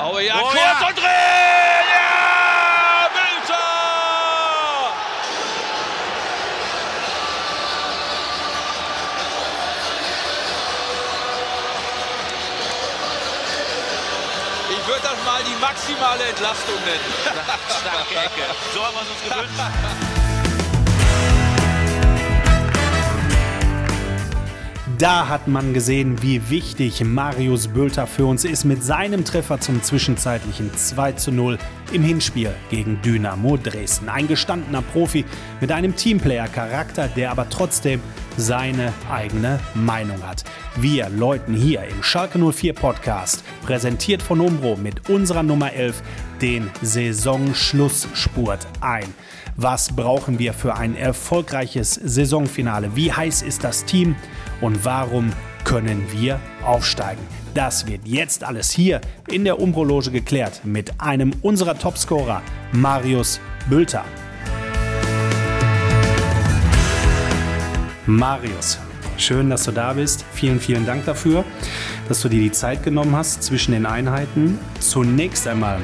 Aue ja, oh, kurz ja. und drin! Ja! Bülter! Ich würde das mal die maximale Entlastung nennen. Starke Ecke. So haben wir es uns gewünscht. Da hat man gesehen, wie wichtig Marius Bülter für uns ist mit seinem Treffer zum zwischenzeitlichen 2 zu 0 im Hinspiel gegen Dynamo Dresden. Ein gestandener Profi mit einem Teamplayer-Charakter, der aber trotzdem seine eigene Meinung hat. Wir läuten hier im Schalke 04 Podcast, präsentiert von Umbro mit unserer Nummer 11, den Saisonschlussspurt ein. Was brauchen wir für ein erfolgreiches Saisonfinale? Wie heiß ist das Team? Und warum können wir aufsteigen? Das wird jetzt alles hier in der Umbrologe geklärt mit einem unserer Topscorer, Marius Bülter. Marius, schön, dass du da bist. Vielen, vielen Dank dafür, dass du dir die Zeit genommen hast zwischen den Einheiten. Zunächst einmal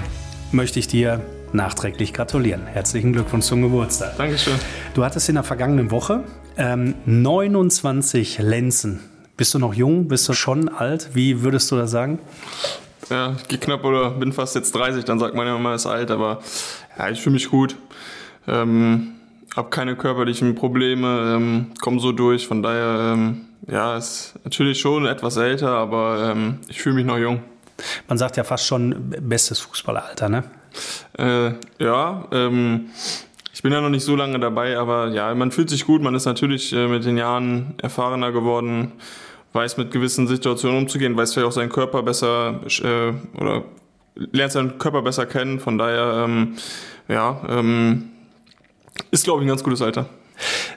möchte ich dir nachträglich gratulieren. Herzlichen Glückwunsch zum Geburtstag. Dankeschön. Du hattest in der vergangenen Woche ähm, 29 Lenzen. Bist du noch jung? Bist du schon alt? Wie würdest du das sagen? Ja, ich gehe knapp oder bin fast jetzt 30, dann sagt man ja immer, ist alt, aber ja, ich fühle mich gut. Ähm, habe keine körperlichen Probleme, ähm, komme so durch, von daher, ähm, ja, ist natürlich schon etwas älter, aber ähm, ich fühle mich noch jung. Man sagt ja fast schon bestes Fußballeralter, ne? Äh, ja, ähm, ich bin ja noch nicht so lange dabei, aber ja, man fühlt sich gut. Man ist natürlich äh, mit den Jahren erfahrener geworden, weiß mit gewissen Situationen umzugehen, weiß vielleicht auch seinen Körper besser äh, oder lernt seinen Körper besser kennen. Von daher, ähm, ja, ähm, ist glaube ich ein ganz gutes Alter.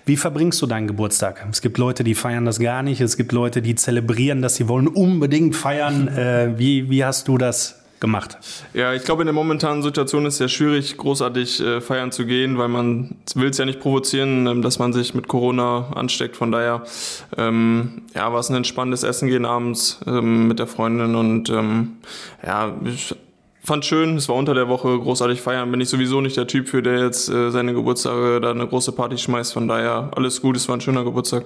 Wie verbringst du deinen Geburtstag? Es gibt Leute, die feiern das gar nicht. Es gibt Leute, die zelebrieren das. Sie wollen unbedingt feiern. Äh, wie, wie hast du das gemacht? Ja, ich glaube, in der momentanen Situation ist es ja schwierig, großartig äh, feiern zu gehen, weil man will es ja nicht provozieren, ähm, dass man sich mit Corona ansteckt. Von daher, ähm, ja, war es ein entspanntes Essen gehen abends ähm, mit der Freundin und ähm, ja, ich fand schön, es war unter der Woche großartig feiern. Bin ich sowieso nicht der Typ für, der jetzt äh, seine Geburtstage da eine große Party schmeißt. Von daher alles gut, es war ein schöner Geburtstag.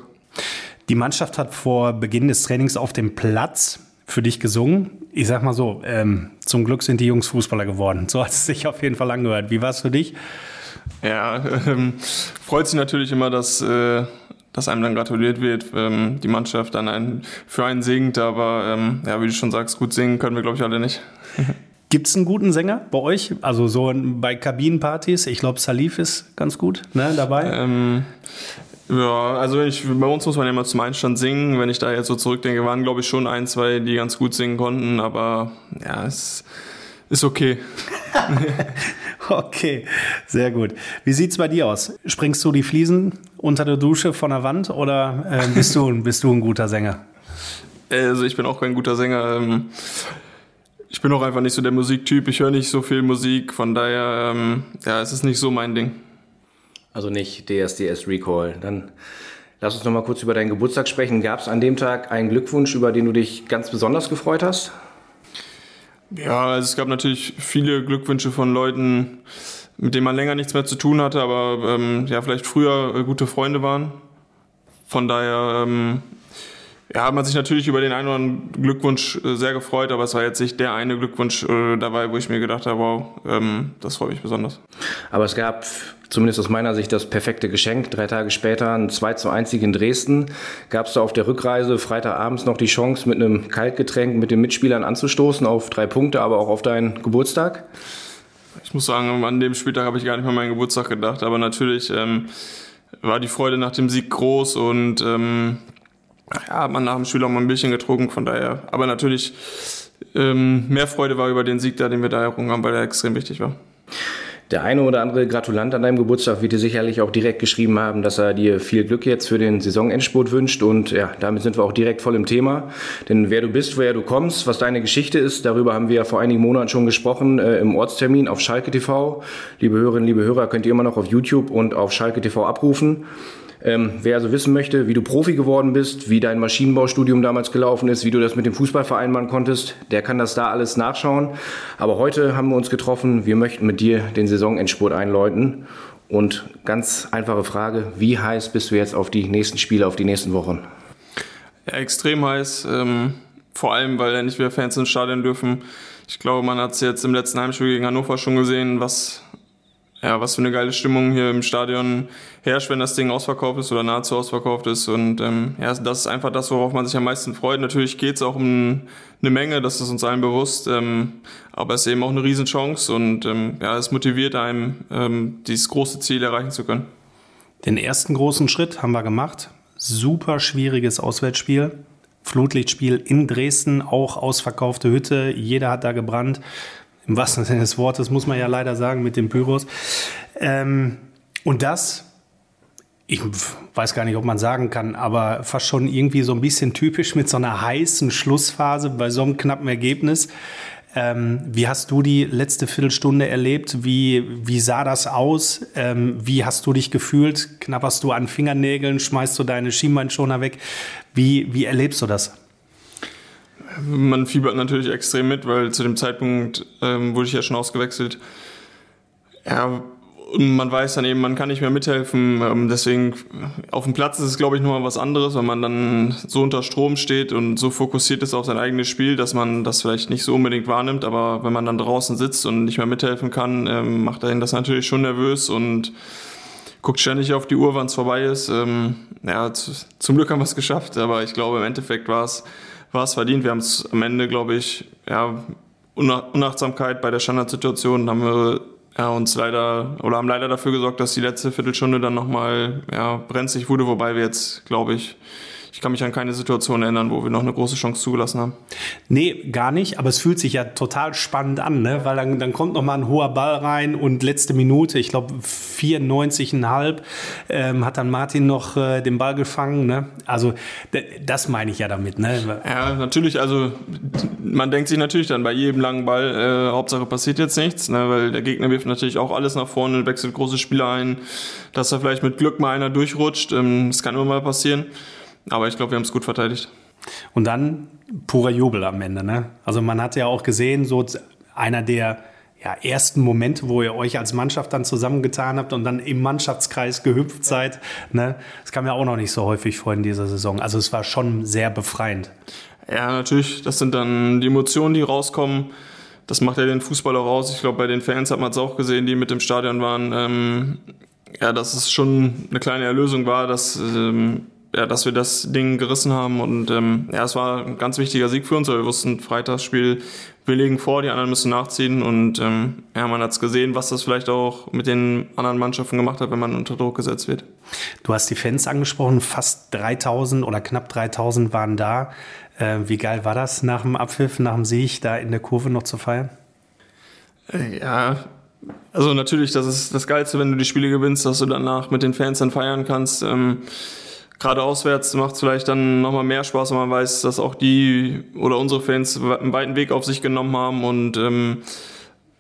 Die Mannschaft hat vor Beginn des Trainings auf dem Platz für dich gesungen. Ich sag mal so, ähm, zum Glück sind die Jungs Fußballer geworden. So hat es sich auf jeden Fall angehört. Wie war es für dich? Ja, ähm, freut sich natürlich immer, dass, äh, dass einem dann gratuliert wird, ähm, die Mannschaft dann einen, für einen singt, aber ähm, ja, wie du schon sagst, gut singen können wir, glaube ich, alle nicht. Gibt es einen guten Sänger bei euch? Also so bei Kabinenpartys? Ich glaube, Salif ist ganz gut ne, dabei. Ähm, ja, also ich, bei uns muss man ja immer zum Einstand singen. Wenn ich da jetzt so zurückdenke, waren glaube ich schon ein, zwei, die ganz gut singen konnten, aber ja, es ist okay. okay, sehr gut. Wie sieht's bei dir aus? Springst du die Fliesen unter der Dusche von der Wand oder äh, bist, du, bist du ein guter Sänger? Also ich bin auch kein guter Sänger. Ähm, ich bin auch einfach nicht so der Musiktyp. Ich höre nicht so viel Musik, von daher ähm, ja, es ist nicht so mein Ding. Also nicht DSDS Recall. Dann lass uns noch mal kurz über deinen Geburtstag sprechen. Gab es an dem Tag einen Glückwunsch, über den du dich ganz besonders gefreut hast? Ja, also es gab natürlich viele Glückwünsche von Leuten, mit denen man länger nichts mehr zu tun hatte, aber ähm, ja, vielleicht früher äh, gute Freunde waren. Von daher ähm, ja, hat man sich natürlich über den einen oder anderen Glückwunsch äh, sehr gefreut, aber es war jetzt nicht der eine Glückwunsch äh, dabei, wo ich mir gedacht habe, wow, ähm, das freut mich besonders. Aber es gab zumindest aus meiner Sicht das perfekte Geschenk. Drei Tage später ein 2 zu 1 Sieg in Dresden. Gab es da auf der Rückreise Freitagabends noch die Chance, mit einem Kaltgetränk mit den Mitspielern anzustoßen auf drei Punkte, aber auch auf deinen Geburtstag? Ich muss sagen, an dem Spieltag habe ich gar nicht an meinen Geburtstag gedacht, aber natürlich ähm, war die Freude nach dem Sieg groß und ähm, ja, hat man nach dem Spiel auch mal ein bisschen getrunken, von daher. Aber natürlich ähm, mehr Freude war über den Sieg da, den wir da errungen haben, weil er extrem wichtig war. Der eine oder andere Gratulant an deinem Geburtstag wird dir sicherlich auch direkt geschrieben haben, dass er dir viel Glück jetzt für den Saisonendspurt wünscht. Und ja, damit sind wir auch direkt voll im Thema. Denn wer du bist, woher du kommst, was deine Geschichte ist, darüber haben wir ja vor einigen Monaten schon gesprochen äh, im Ortstermin auf Schalke TV. Liebe Hörerinnen, liebe Hörer, könnt ihr immer noch auf YouTube und auf Schalke TV abrufen. Ähm, wer also wissen möchte, wie du Profi geworden bist, wie dein Maschinenbaustudium damals gelaufen ist, wie du das mit dem Fußball vereinbaren konntest, der kann das da alles nachschauen. Aber heute haben wir uns getroffen, wir möchten mit dir den Saisonendspurt einläuten. Und ganz einfache Frage, wie heiß bist du jetzt auf die nächsten Spiele, auf die nächsten Wochen? Ja, extrem heiß. Ähm, vor allem, weil ja nicht mehr Fans ins Stadion dürfen. Ich glaube, man hat es jetzt im letzten Heimspiel gegen Hannover schon gesehen, was ja, was für eine geile Stimmung hier im Stadion herrscht, wenn das Ding ausverkauft ist oder nahezu ausverkauft ist. Und ähm, ja, das ist einfach das, worauf man sich am meisten freut. Natürlich geht es auch um eine Menge, das ist uns allen bewusst. Ähm, aber es ist eben auch eine Riesenchance und ähm, ja, es motiviert einem, ähm, dieses große Ziel erreichen zu können. Den ersten großen Schritt haben wir gemacht. Super schwieriges Auswärtsspiel. Flutlichtspiel in Dresden, auch ausverkaufte Hütte. Jeder hat da gebrannt im wahrsten Sinne des Wortes, muss man ja leider sagen, mit den Pyros. Ähm, und das, ich weiß gar nicht, ob man sagen kann, aber fast schon irgendwie so ein bisschen typisch mit so einer heißen Schlussphase bei so einem knappen Ergebnis. Ähm, wie hast du die letzte Viertelstunde erlebt? Wie, wie sah das aus? Ähm, wie hast du dich gefühlt? Knapperst du an Fingernägeln? Schmeißt du deine Schienbeinschoner weg? Wie, wie erlebst du das? Man fiebert natürlich extrem mit, weil zu dem Zeitpunkt ähm, wurde ich ja schon ausgewechselt. Ja, und man weiß dann eben, man kann nicht mehr mithelfen. Ähm, deswegen auf dem Platz ist es, glaube ich, nochmal was anderes, weil man dann so unter Strom steht und so fokussiert ist auf sein eigenes Spiel, dass man das vielleicht nicht so unbedingt wahrnimmt. Aber wenn man dann draußen sitzt und nicht mehr mithelfen kann, ähm, macht einen das natürlich schon nervös und guckt ständig auf die Uhr, wann es vorbei ist. Ähm, ja, zum Glück haben wir es geschafft, aber ich glaube, im Endeffekt war es war es verdient. Wir haben es am Ende, glaube ich, ja, Unachtsamkeit bei der Standardsituation haben wir ja, uns leider oder haben leider dafür gesorgt, dass die letzte Viertelstunde dann nochmal ja, brenzlig wurde, wobei wir jetzt, glaube ich, ich kann mich an keine Situation erinnern, wo wir noch eine große Chance zugelassen haben. Nee, gar nicht, aber es fühlt sich ja total spannend an, ne? weil dann, dann kommt noch mal ein hoher Ball rein und letzte Minute, ich glaube 94,5, ähm, hat dann Martin noch äh, den Ball gefangen. Ne? Also das meine ich ja damit. Ne? Ja, natürlich, also man denkt sich natürlich dann bei jedem langen Ball, äh, Hauptsache passiert jetzt nichts, ne? weil der Gegner wirft natürlich auch alles nach vorne, wechselt große Spieler ein, dass da vielleicht mit Glück mal einer durchrutscht, ähm, das kann immer mal passieren. Aber ich glaube, wir haben es gut verteidigt. Und dann purer Jubel am Ende. Ne? Also man hat ja auch gesehen, so einer der ja, ersten Momente, wo ihr euch als Mannschaft dann zusammengetan habt und dann im Mannschaftskreis gehüpft seid. Ne? Das kam ja auch noch nicht so häufig vor in dieser Saison. Also es war schon sehr befreiend. Ja, natürlich. Das sind dann die Emotionen, die rauskommen. Das macht ja den Fußball auch aus. Ich glaube, bei den Fans hat man es auch gesehen, die mit im Stadion waren. Ähm, ja, dass es schon eine kleine Erlösung war, dass ähm, ja, dass wir das Ding gerissen haben. Und ähm, ja, es war ein ganz wichtiger Sieg für uns, weil wir wussten, Freitagsspiel, wir legen vor, die anderen müssen nachziehen. Und ähm, ja, man hat es gesehen, was das vielleicht auch mit den anderen Mannschaften gemacht hat, wenn man unter Druck gesetzt wird. Du hast die Fans angesprochen, fast 3000 oder knapp 3000 waren da. Äh, wie geil war das nach dem Abpfiff, nach dem Sieg, da in der Kurve noch zu feiern? Äh, ja, also natürlich, das ist das Geilste, wenn du die Spiele gewinnst, dass du danach mit den Fans dann feiern kannst. Ähm, gerade auswärts macht es vielleicht dann nochmal mehr Spaß, wenn man weiß, dass auch die oder unsere Fans einen weiten Weg auf sich genommen haben und ähm,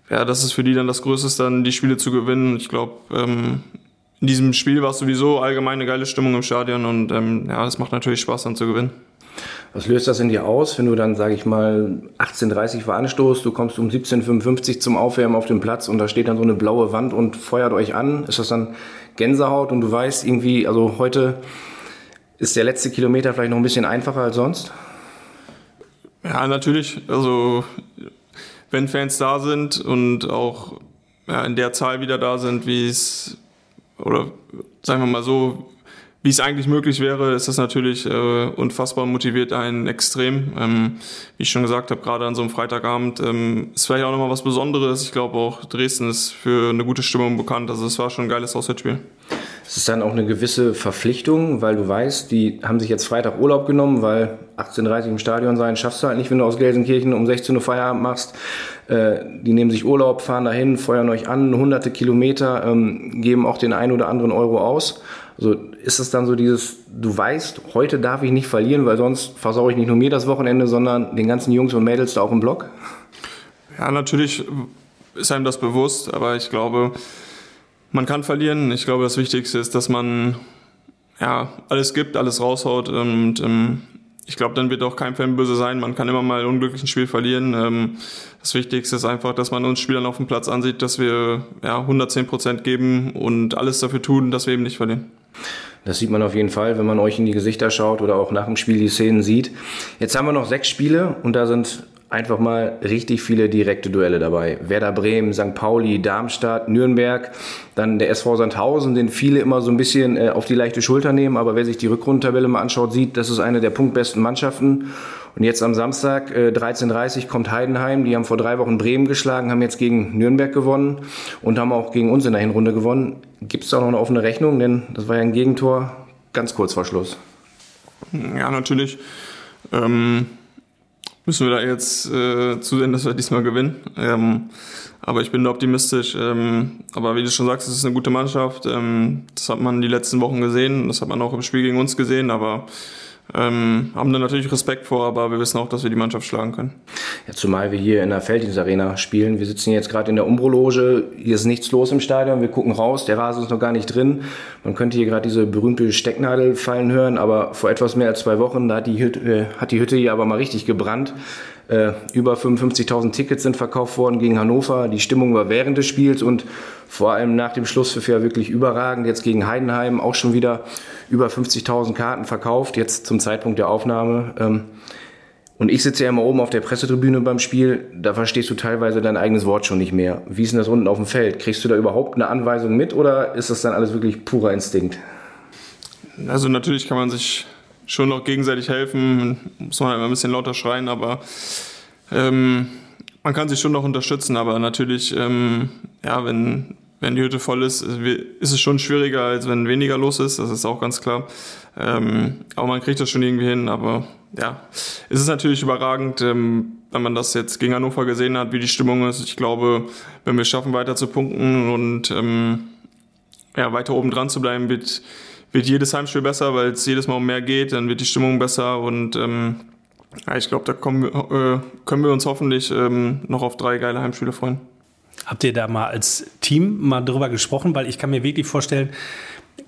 ja, das ist für die dann das Größte, dann die Spiele zu gewinnen. Ich glaube, ähm, in diesem Spiel war es sowieso allgemein eine geile Stimmung im Stadion und ähm, ja, das macht natürlich Spaß dann zu gewinnen. Was löst das in dir aus, wenn du dann, sage ich mal, 18.30 Uhr anstoßt, du kommst um 17.55 Uhr zum Aufwärmen auf den Platz und da steht dann so eine blaue Wand und feuert euch an? Ist das dann Gänsehaut und du weißt irgendwie, also heute ist der letzte Kilometer vielleicht noch ein bisschen einfacher als sonst? Ja, natürlich. Also wenn Fans da sind und auch ja, in der Zahl wieder da sind, wie es, oder sagen wir mal so, wie es eigentlich möglich wäre, ist das natürlich äh, unfassbar motiviert einen extrem. Ähm, wie ich schon gesagt habe, gerade an so einem Freitagabend ähm, ist vielleicht auch nochmal was Besonderes. Ich glaube auch Dresden ist für eine gute Stimmung bekannt. Also es war schon ein geiles Auswärtsspiel. Es ist dann auch eine gewisse Verpflichtung, weil du weißt, die haben sich jetzt Freitag Urlaub genommen, weil 18.30 Uhr im Stadion sein schaffst du halt nicht, wenn du aus Gelsenkirchen um 16 Uhr Feierabend machst. Äh, die nehmen sich Urlaub, fahren dahin, feuern euch an, hunderte Kilometer, ähm, geben auch den einen oder anderen Euro aus. Also ist es dann so dieses, du weißt, heute darf ich nicht verlieren, weil sonst versaue ich nicht nur mir das Wochenende, sondern den ganzen Jungs und Mädels da auch im Block? Ja, natürlich ist einem das bewusst, aber ich glaube, man kann verlieren. Ich glaube, das Wichtigste ist, dass man ja, alles gibt, alles raushaut und ähm, ich glaube, dann wird auch kein Fan böse sein. Man kann immer mal unglücklich ein Spiel verlieren. Ähm, das Wichtigste ist einfach, dass man uns Spielern auf dem Platz ansieht, dass wir ja, 110 Prozent geben und alles dafür tun, dass wir eben nicht verlieren. Das sieht man auf jeden Fall, wenn man euch in die Gesichter schaut oder auch nach dem Spiel die Szenen sieht. Jetzt haben wir noch sechs Spiele und da sind einfach mal richtig viele direkte Duelle dabei. Werder Bremen, St. Pauli, Darmstadt, Nürnberg, dann der SV Sandhausen, den viele immer so ein bisschen äh, auf die leichte Schulter nehmen, aber wer sich die Rückrundentabelle mal anschaut, sieht, das ist eine der punktbesten Mannschaften. Und jetzt am Samstag äh, 13.30 kommt Heidenheim, die haben vor drei Wochen Bremen geschlagen, haben jetzt gegen Nürnberg gewonnen und haben auch gegen uns in der Hinrunde gewonnen. Gibt es da noch eine offene Rechnung? Denn das war ja ein Gegentor ganz kurz vor Schluss. Ja, natürlich. Ähm müssen wir da jetzt äh, zusehen, dass wir diesmal gewinnen. Ähm, aber ich bin da optimistisch. Ähm, aber wie du schon sagst, es ist eine gute Mannschaft. Ähm, das hat man die letzten Wochen gesehen. Das hat man auch im Spiel gegen uns gesehen. Aber ähm, haben da natürlich Respekt vor, aber wir wissen auch, dass wir die Mannschaft schlagen können. Ja, zumal wir hier in der Felddienstarena spielen. Wir sitzen jetzt gerade in der Umbrologe. Hier ist nichts los im Stadion. Wir gucken raus. Der Rasen ist noch gar nicht drin. Man könnte hier gerade diese berühmte Stecknadel fallen hören, aber vor etwas mehr als zwei Wochen, da hat die Hütte, äh, hat die Hütte hier aber mal richtig gebrannt. Äh, über 55.000 Tickets sind verkauft worden gegen Hannover. Die Stimmung war während des Spiels und vor allem nach dem Schlusspfiff ja wirklich überragend. Jetzt gegen Heidenheim auch schon wieder über 50.000 Karten verkauft, jetzt zum Zeitpunkt der Aufnahme. Ähm, und ich sitze ja immer oben auf der Pressetribüne beim Spiel, da verstehst du teilweise dein eigenes Wort schon nicht mehr. Wie ist denn das unten auf dem Feld? Kriegst du da überhaupt eine Anweisung mit oder ist das dann alles wirklich purer Instinkt? Also natürlich kann man sich schon noch gegenseitig helfen, muss man immer ein bisschen lauter schreien, aber ähm, man kann sich schon noch unterstützen, aber natürlich, ähm, ja, wenn, wenn die Hütte voll ist, ist es schon schwieriger, als wenn weniger los ist, das ist auch ganz klar. Ähm, aber man kriegt das schon irgendwie hin, aber ja, es ist natürlich überragend, ähm, wenn man das jetzt gegen Hannover gesehen hat, wie die Stimmung ist. Ich glaube, wenn wir schaffen, weiter zu punkten und ähm, ja, weiter oben dran zu bleiben, wird, wird jedes Heimspiel besser, weil es jedes Mal um mehr geht, dann wird die Stimmung besser und ähm, ja, ich glaube, da kommen, äh, können wir uns hoffentlich ähm, noch auf drei geile Heimspiele freuen. Habt ihr da mal als Team mal drüber gesprochen? Weil ich kann mir wirklich vorstellen,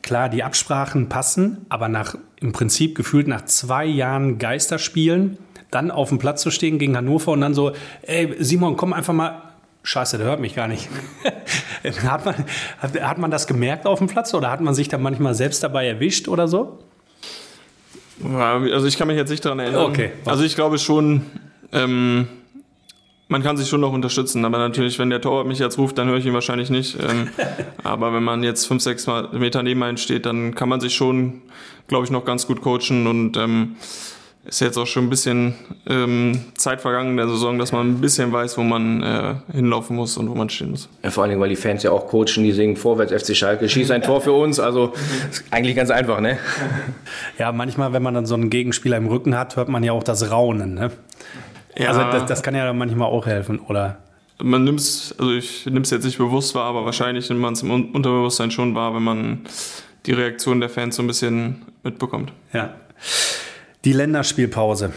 klar, die Absprachen passen, aber nach im Prinzip gefühlt nach zwei Jahren Geisterspielen dann auf dem Platz zu stehen gegen Hannover und dann so, ey Simon, komm einfach mal. Scheiße, der hört mich gar nicht. hat, man, hat, hat man das gemerkt auf dem Platz oder hat man sich da manchmal selbst dabei erwischt oder so? Also ich kann mich jetzt nicht daran erinnern. Okay. Also ich glaube schon, ähm, man kann sich schon noch unterstützen, aber natürlich, wenn der Torwart mich jetzt ruft, dann höre ich ihn wahrscheinlich nicht. Ähm, aber wenn man jetzt fünf, sechs Meter neben einem steht, dann kann man sich schon, glaube ich, noch ganz gut coachen und ähm, ist jetzt auch schon ein bisschen ähm, Zeit vergangen in der Saison, dass man ein bisschen weiß, wo man äh, hinlaufen muss und wo man stehen muss. Ja, vor allen Dingen, weil die Fans ja auch coachen, die singen vorwärts FC Schalke, schieß ein Tor für uns. Also ist eigentlich ganz einfach, ne? Ja, manchmal, wenn man dann so einen Gegenspieler im Rücken hat, hört man ja auch das Raunen, ne? Ja. Also das, das kann ja manchmal auch helfen, oder? Man nimmt es, also ich nehme es jetzt nicht bewusst wahr, aber wahrscheinlich nimmt man es im Unterbewusstsein schon wahr, wenn man die Reaktion der Fans so ein bisschen mitbekommt. Ja. Die Länderspielpause,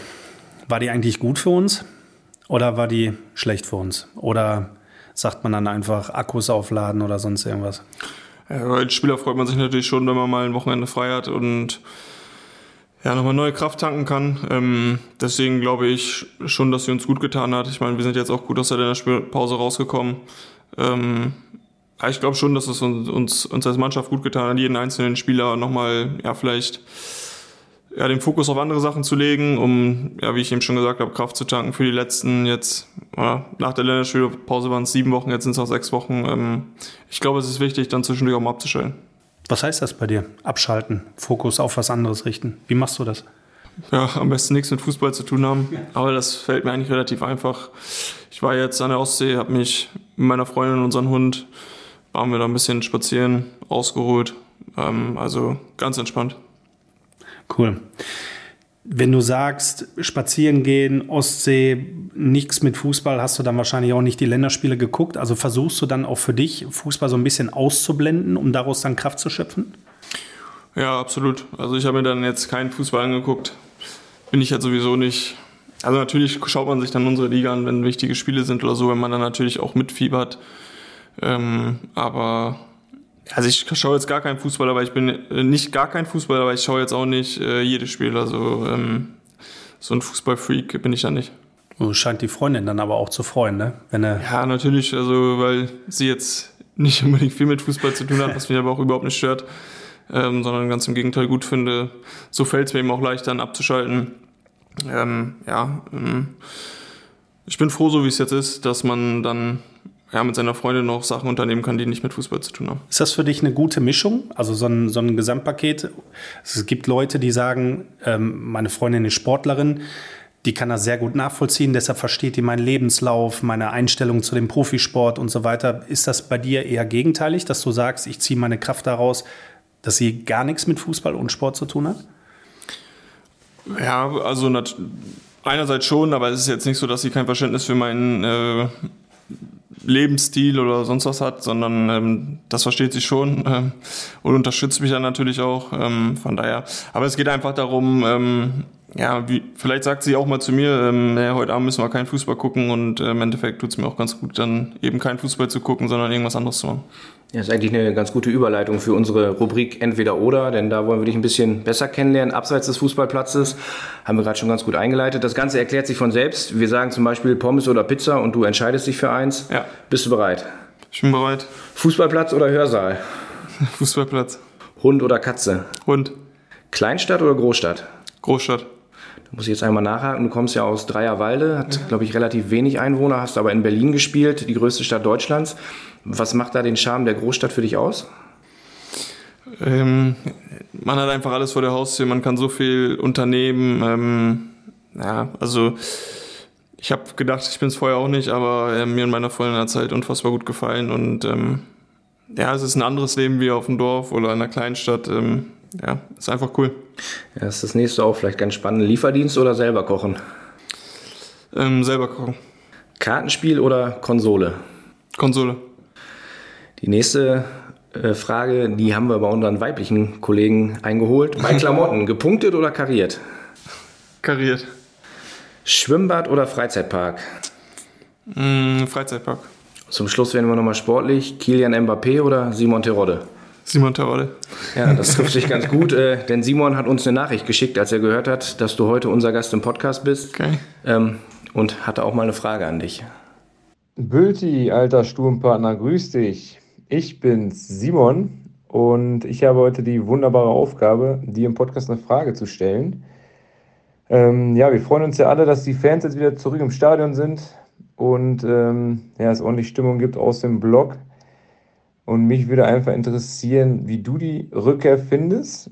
war die eigentlich gut für uns oder war die schlecht für uns? Oder sagt man dann einfach Akkus aufladen oder sonst irgendwas? Ja, als Spieler freut man sich natürlich schon, wenn man mal ein Wochenende frei hat und ja, nochmal neue Kraft tanken kann. Ähm, deswegen glaube ich schon, dass sie uns gut getan hat. Ich meine, wir sind jetzt auch gut aus der Länderspielpause rausgekommen. Ähm, ja, ich glaube schon, dass es uns, uns, uns als Mannschaft gut getan hat, jeden einzelnen Spieler nochmal, ja, vielleicht ja, den Fokus auf andere Sachen zu legen, um, ja, wie ich eben schon gesagt habe, Kraft zu tanken für die letzten jetzt, ja, nach der Länderspielpause waren es sieben Wochen, jetzt sind es auch sechs Wochen. Ähm, ich glaube, es ist wichtig, dann zwischendurch auch mal abzustellen. Was heißt das bei dir? Abschalten, Fokus auf was anderes richten. Wie machst du das? Ja, am besten nichts mit Fußball zu tun haben. Aber das fällt mir eigentlich relativ einfach. Ich war jetzt an der Ostsee, habe mich mit meiner Freundin und unserem Hund, waren wir da ein bisschen spazieren, ausgeruht. Ähm, also ganz entspannt. Cool. Wenn du sagst, spazieren gehen, Ostsee, nichts mit Fußball, hast du dann wahrscheinlich auch nicht die Länderspiele geguckt. Also versuchst du dann auch für dich, Fußball so ein bisschen auszublenden, um daraus dann Kraft zu schöpfen? Ja, absolut. Also ich habe mir dann jetzt keinen Fußball angeguckt. Bin ich ja sowieso nicht. Also natürlich schaut man sich dann unsere Liga an, wenn wichtige Spiele sind oder so, wenn man dann natürlich auch mitfiebert. Ähm, aber Also ich schaue jetzt gar keinen Fußball, aber ich bin äh, nicht gar kein Fußballer, aber ich schaue jetzt auch nicht äh, jedes Spiel. Also ähm, so ein Fußballfreak bin ich ja nicht. Und scheint die Freundin dann aber auch zu freuen, ne? Wenn er ja, natürlich, also weil sie jetzt nicht unbedingt viel mit Fußball zu tun hat, was mich aber auch überhaupt nicht stört, ähm, sondern ganz im Gegenteil gut finde. So fällt es mir eben auch leicht dann abzuschalten. Ähm, ja, ähm, ich bin froh, so wie es jetzt ist, dass man dann ja, mit seiner Freundin noch Sachen unternehmen kann, die nicht mit Fußball zu tun haben. Ist das für dich eine gute Mischung? Also so ein, so ein Gesamtpaket? Es gibt Leute, die sagen, ähm, meine Freundin ist Sportlerin, die kann das sehr gut nachvollziehen, deshalb versteht die meinen Lebenslauf, meine Einstellung zu dem Profisport und so weiter. Ist das bei dir eher gegenteilig, dass du sagst, ich ziehe meine Kraft daraus, dass sie gar nichts mit Fußball und Sport zu tun hat? Ja, also einerseits schon, aber es ist jetzt nicht so, dass sie kein Verständnis für meinen äh, Lebensstil oder sonst was hat, sondern ähm, das versteht sie schon ähm, und unterstützt mich dann natürlich auch. Ähm, von daher. Aber es geht einfach darum, ähm, ja, wie, vielleicht sagt sie auch mal zu mir, ähm, ja, heute Abend müssen wir keinen Fußball gucken und äh, im Endeffekt tut es mir auch ganz gut, dann eben keinen Fußball zu gucken, sondern irgendwas anderes zu machen. Ja, ist eigentlich eine ganz gute Überleitung für unsere Rubrik Entweder oder, denn da wollen wir dich ein bisschen besser kennenlernen. Abseits des Fußballplatzes haben wir gerade schon ganz gut eingeleitet. Das Ganze erklärt sich von selbst. Wir sagen zum Beispiel Pommes oder Pizza und du entscheidest dich für eins. Ja. Bist du bereit? Ich bin bereit. Fußballplatz oder Hörsaal? Fußballplatz. Hund oder Katze? Hund. Kleinstadt oder Großstadt? Großstadt. Da muss ich jetzt einmal nachhaken. Du kommst ja aus Dreierwalde, hat, ja. glaube ich, relativ wenig Einwohner, hast aber in Berlin gespielt, die größte Stadt Deutschlands. Was macht da den Charme der Großstadt für dich aus? Ähm, man hat einfach alles vor der Haustür, man kann so viel unternehmen. Ähm, ja, also ich habe gedacht, ich bin es vorher auch nicht, aber äh, mir und meiner Freundin hat es halt unfassbar gut gefallen und ähm, ja, es ist ein anderes Leben wie auf dem Dorf oder in einer Kleinstadt. Ähm, ja, ist einfach cool. Ja, ist das nächste auch vielleicht ganz spannend. Lieferdienst oder selber kochen? Ähm, selber kochen. Kartenspiel oder Konsole? Konsole. Die nächste äh, Frage, die haben wir bei unseren weiblichen Kollegen eingeholt. Bei Klamotten, gepunktet oder kariert? Kariert. Schwimmbad oder Freizeitpark? Mm, Freizeitpark. Zum Schluss werden wir nochmal sportlich. Kilian Mbappé oder Simon Terodde? Simon Terodde. Ja, das trifft sich ganz gut, äh, denn Simon hat uns eine Nachricht geschickt, als er gehört hat, dass du heute unser Gast im Podcast bist. Okay. Ähm, und hatte auch mal eine Frage an dich. Bülti, alter Sturmpartner, grüß dich. Ich bin's, Simon, und ich habe heute die wunderbare Aufgabe, dir im Podcast eine Frage zu stellen. Ähm, ja, wir freuen uns ja alle, dass die Fans jetzt wieder zurück im Stadion sind und ähm, ja, es ordentlich Stimmung gibt aus dem Blog. Und mich würde einfach interessieren, wie du die Rückkehr findest,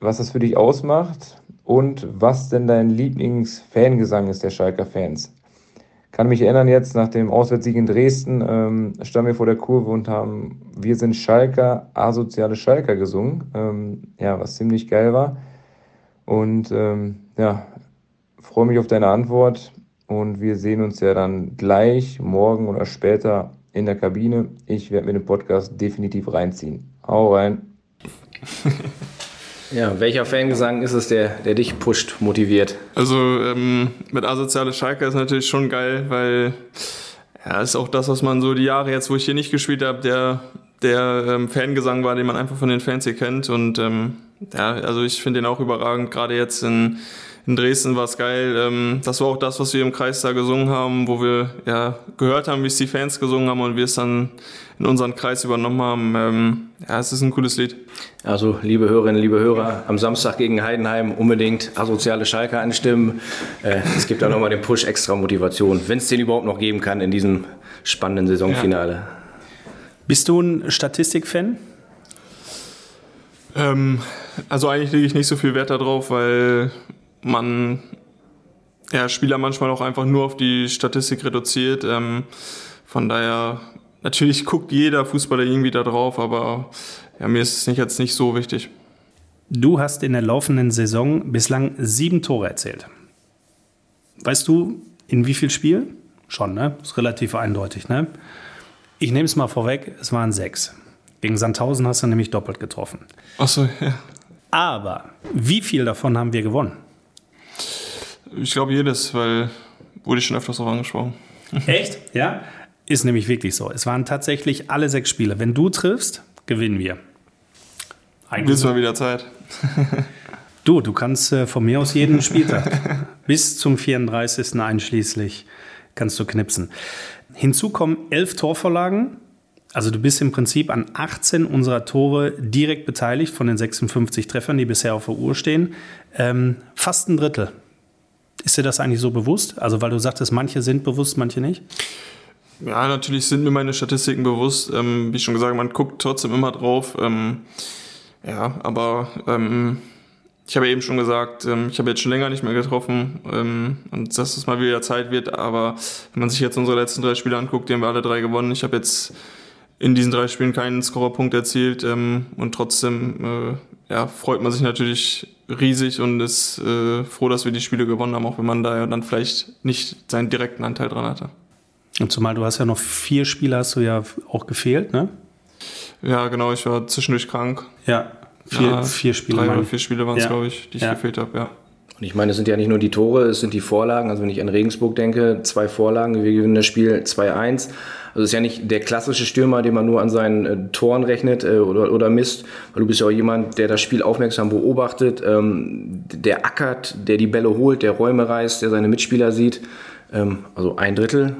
was das für dich ausmacht und was denn dein Lieblingsfangesang ist der Schalker Fans. Kann mich erinnern jetzt nach dem Auswärtssieg in Dresden, ähm, standen wir vor der Kurve und haben Wir sind Schalker, asoziale Schalker gesungen, ähm, ja, was ziemlich geil war. Und ähm, ja, freue mich auf deine Antwort. Und wir sehen uns ja dann gleich morgen oder später in der Kabine. Ich werde mir den Podcast definitiv reinziehen. Hau rein. Ja, welcher Fangesang ist es, der, der dich pusht, motiviert? Also ähm, mit Asoziale Schalke ist natürlich schon geil, weil ja, ist auch das, was man so die Jahre jetzt, wo ich hier nicht gespielt habe, der, der ähm, Fangesang war, den man einfach von den Fans hier kennt. Und ähm, ja, also ich finde den auch überragend, gerade jetzt in, in Dresden war es geil. Ähm, das war auch das, was wir im Kreis da gesungen haben, wo wir ja gehört haben, wie es die Fans gesungen haben und wir es dann in unseren Kreis übernommen haben. Ähm, ja, es ist ein cooles Lied. Also, liebe Hörerinnen, liebe Hörer, am Samstag gegen Heidenheim unbedingt asoziale Schalke anstimmen. Äh, es gibt da nochmal den Push extra Motivation, wenn es den überhaupt noch geben kann in diesem spannenden Saisonfinale. Ja. Bist du ein Statistikfan? Ähm, also eigentlich lege ich nicht so viel Wert darauf, weil man ja, Spieler manchmal auch einfach nur auf die Statistik reduziert. Ähm, von daher natürlich guckt jeder Fußballer irgendwie da drauf, aber ja, mir ist es nicht, jetzt nicht so wichtig. Du hast in der laufenden Saison bislang sieben Tore erzielt. Weißt du, in wie viel Spielen? Schon, ne? Ist relativ eindeutig, ne? Ich nehme es mal vorweg, es waren sechs. Gegen Sandhausen hast du nämlich doppelt getroffen. Ach so, ja. Aber wie viel davon haben wir gewonnen? Ich glaube jedes, weil wurde ich schon öfters darauf angesprochen. Echt? Ja? Ist nämlich wirklich so. Es waren tatsächlich alle sechs Spiele. Wenn du triffst, gewinnen wir. Eigentlich mal wieder Zeit. du, du kannst äh, von mir aus jeden Spieltag bis zum 34. einschließlich kannst du knipsen. Hinzu kommen elf Torvorlagen. Also du bist im Prinzip an 18 unserer Tore direkt beteiligt von den 56 Treffern, die bisher auf der Uhr stehen. Ähm, fast ein Drittel. Ist dir das eigentlich so bewusst? Also weil du sagtest, manche sind bewusst, manche nicht? Ja, natürlich sind mir meine Statistiken bewusst. Ähm, wie schon gesagt, man guckt trotzdem immer drauf. Ähm, ja, aber ähm, ich habe eben schon gesagt, ähm, ich habe jetzt schon länger nicht mehr getroffen ähm, und dass es mal wieder Zeit wird. Aber wenn man sich jetzt unsere letzten drei Spiele anguckt, die haben wir alle drei gewonnen. Ich habe jetzt in diesen drei Spielen keinen Scorerpunkt erzielt ähm, und trotzdem äh, ja, freut man sich natürlich riesig und ist äh, froh, dass wir die Spiele gewonnen haben, auch wenn man da ja dann vielleicht nicht seinen direkten Anteil dran hatte. Und zumal du hast ja noch vier Spiele, hast du ja auch gefehlt, ne? Ja, genau, ich war zwischendurch krank. Ja, vier, ja, vier Spiele. Drei oder vier Spiele waren es, ja. glaube ich, die ich ja. gefehlt habe, ja. Und ich meine, es sind ja nicht nur die Tore, es sind die Vorlagen. Also wenn ich an Regensburg denke, zwei Vorlagen, wir gewinnen das Spiel 2-1. Also es ist ja nicht der klassische Stürmer, den man nur an seinen äh, Toren rechnet äh, oder, oder misst, weil du bist ja auch jemand, der das Spiel aufmerksam beobachtet, ähm, der ackert, der die Bälle holt, der Räume reißt, der seine Mitspieler sieht. Ähm, also ein Drittel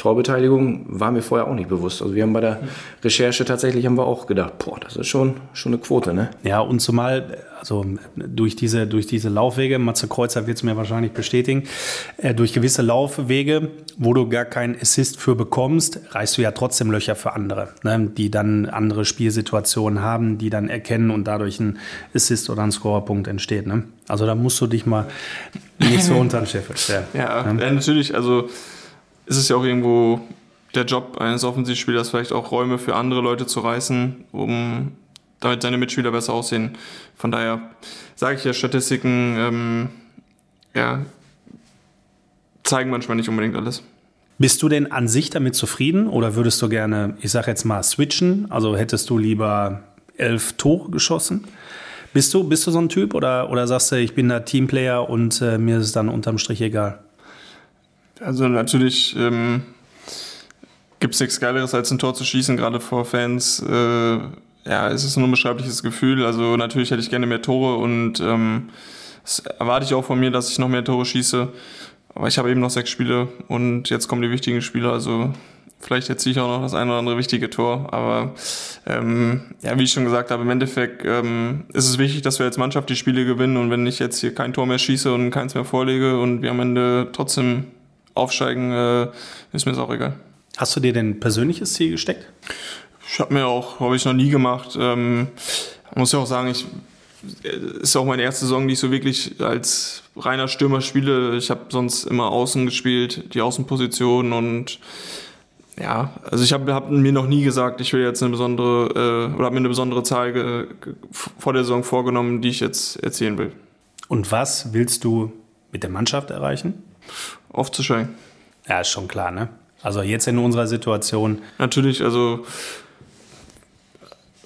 Torbeteiligung war mir vorher auch nicht bewusst. Also wir haben bei der Recherche tatsächlich haben wir auch gedacht, boah, das ist schon, schon eine Quote, ne? Ja, und zumal, also durch diese, durch diese Laufwege, Matze Kreuzer wird es mir wahrscheinlich bestätigen, äh, durch gewisse Laufwege, wo du gar keinen Assist für bekommst, reißt du ja trotzdem Löcher für andere, ne? die dann andere Spielsituationen haben, die dann erkennen und dadurch ein Assist oder ein Scorerpunkt entsteht. Ne? Also da musst du dich mal nicht so unter den Scheffel stellen. Ja, ne? ja, natürlich, also ist es ja auch irgendwo der Job eines Offensivspielers, vielleicht auch Räume für andere Leute zu reißen, um damit seine Mitspieler besser aussehen. Von daher sage ich ja, Statistiken ähm, ja, zeigen manchmal nicht unbedingt alles. Bist du denn an sich damit zufrieden oder würdest du gerne, ich sage jetzt mal, switchen? Also hättest du lieber elf Tore geschossen? Bist du, bist du so ein Typ oder, oder sagst du, ich bin da Teamplayer und äh, mir ist es dann unterm Strich egal? Also natürlich ähm, gibt es nichts Geileres, als ein Tor zu schießen, gerade vor Fans. Äh, ja, es ist ein unbeschreibliches Gefühl. Also natürlich hätte ich gerne mehr Tore und ähm, das erwarte ich auch von mir, dass ich noch mehr Tore schieße. Aber ich habe eben noch sechs Spiele und jetzt kommen die wichtigen Spiele. Also vielleicht erziehe ich auch noch das eine oder andere wichtige Tor. Aber ähm, ja, wie ich schon gesagt habe, im Endeffekt ähm, ist es wichtig, dass wir als Mannschaft die Spiele gewinnen. Und wenn ich jetzt hier kein Tor mehr schieße und keins mehr vorlege und wir am Ende trotzdem aufsteigen, äh, ist mir auch egal. Hast du dir denn ein persönliches Ziel gesteckt? Ich habe mir auch, habe ich noch nie gemacht. Ähm, muss ja auch sagen, ich ist auch meine erste Saison, die ich so wirklich als reiner Stürmer spiele. Ich habe sonst immer außen gespielt, die Außenposition und ja, also ich habe hab mir noch nie gesagt, ich will jetzt eine besondere äh, oder habe mir eine besondere Zahl vor der Saison vorgenommen, die ich jetzt erzielen will. Und was willst du mit der Mannschaft erreichen? Aufzusteigen. Ja, ist schon klar, ne? Also jetzt in unserer Situation. Natürlich, also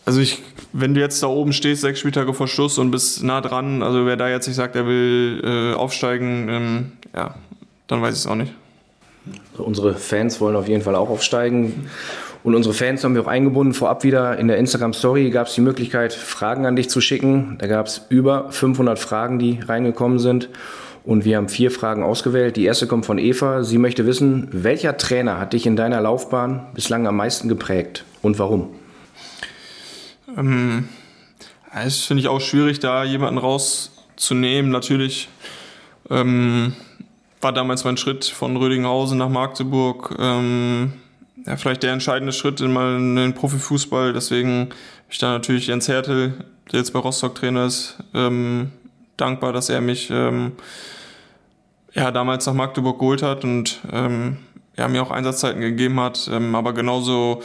also ich, wenn du jetzt da oben stehst, sechs Spieltage vor Schluss und bist nah dran, also wer da jetzt nicht sagt, er will äh, aufsteigen, ähm, ja, dann weiß ich es auch nicht. Also unsere Fans wollen auf jeden Fall auch aufsteigen. Und unsere Fans haben wir auch eingebunden. Vorab wieder in der Instagram Story gab es die Möglichkeit, Fragen an dich zu schicken. Da gab es über 500 Fragen, die reingekommen sind. Und wir haben vier Fragen ausgewählt. Die erste kommt von Eva. Sie möchte wissen, welcher Trainer hat dich in deiner Laufbahn bislang am meisten geprägt und warum? Ähm, finde ich auch schwierig, da jemanden rauszunehmen. Natürlich ähm, war damals mein Schritt von Rödinghausen nach Magdeburg ähm, ja, vielleicht der entscheidende Schritt in meinen Profifußball. Deswegen bin ich da natürlich Jens Hertel, der jetzt bei Rostock Trainer ist, ähm, dankbar, dass er mich ähm, ja, damals nach Magdeburg geholt hat und ähm, ja, mir auch Einsatzzeiten gegeben hat. Ähm, aber genauso